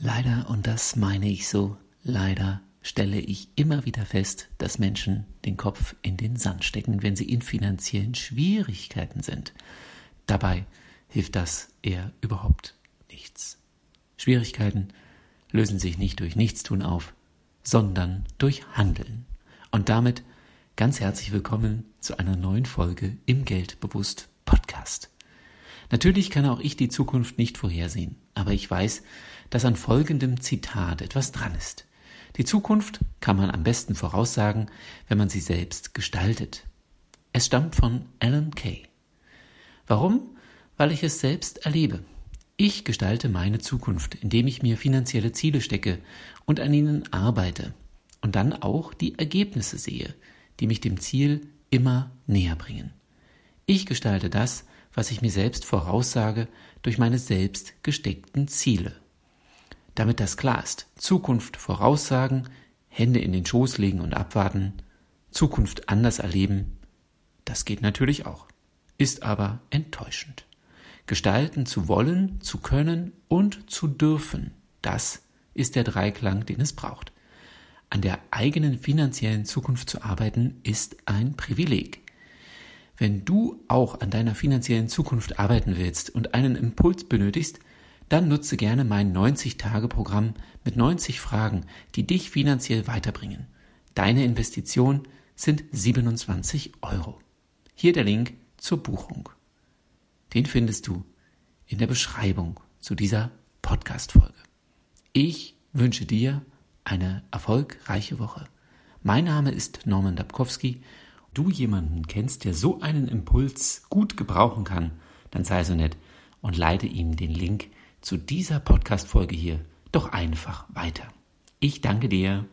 Leider, und das meine ich so, leider stelle ich immer wieder fest, dass Menschen den Kopf in den Sand stecken, wenn sie in finanziellen Schwierigkeiten sind. Dabei hilft das eher überhaupt nichts. Schwierigkeiten lösen sich nicht durch Nichtstun auf, sondern durch Handeln. Und damit ganz herzlich willkommen zu einer neuen Folge im Geldbewusst Podcast. Natürlich kann auch ich die Zukunft nicht vorhersehen, aber ich weiß, dass an folgendem Zitat etwas dran ist. Die Zukunft kann man am besten voraussagen, wenn man sie selbst gestaltet. Es stammt von Alan Kay. Warum? Weil ich es selbst erlebe. Ich gestalte meine Zukunft, indem ich mir finanzielle Ziele stecke und an ihnen arbeite und dann auch die Ergebnisse sehe, die mich dem Ziel immer näher bringen. Ich gestalte das, was ich mir selbst voraussage, durch meine selbst gesteckten Ziele. Damit das klar ist, Zukunft voraussagen, Hände in den Schoß legen und abwarten, Zukunft anders erleben, das geht natürlich auch, ist aber enttäuschend. Gestalten zu wollen, zu können und zu dürfen, das ist der Dreiklang, den es braucht. An der eigenen finanziellen Zukunft zu arbeiten, ist ein Privileg. Wenn du auch an deiner finanziellen Zukunft arbeiten willst und einen Impuls benötigst, dann nutze gerne mein 90-Tage-Programm mit 90 Fragen, die dich finanziell weiterbringen. Deine Investition sind 27 Euro. Hier der Link zur Buchung. Den findest du in der Beschreibung zu dieser Podcast-Folge. Ich wünsche dir eine erfolgreiche Woche. Mein Name ist Norman Dabkowski. Du jemanden kennst, der so einen Impuls gut gebrauchen kann, dann sei so nett und leite ihm den Link zu dieser Podcast-Folge hier doch einfach weiter. Ich danke dir.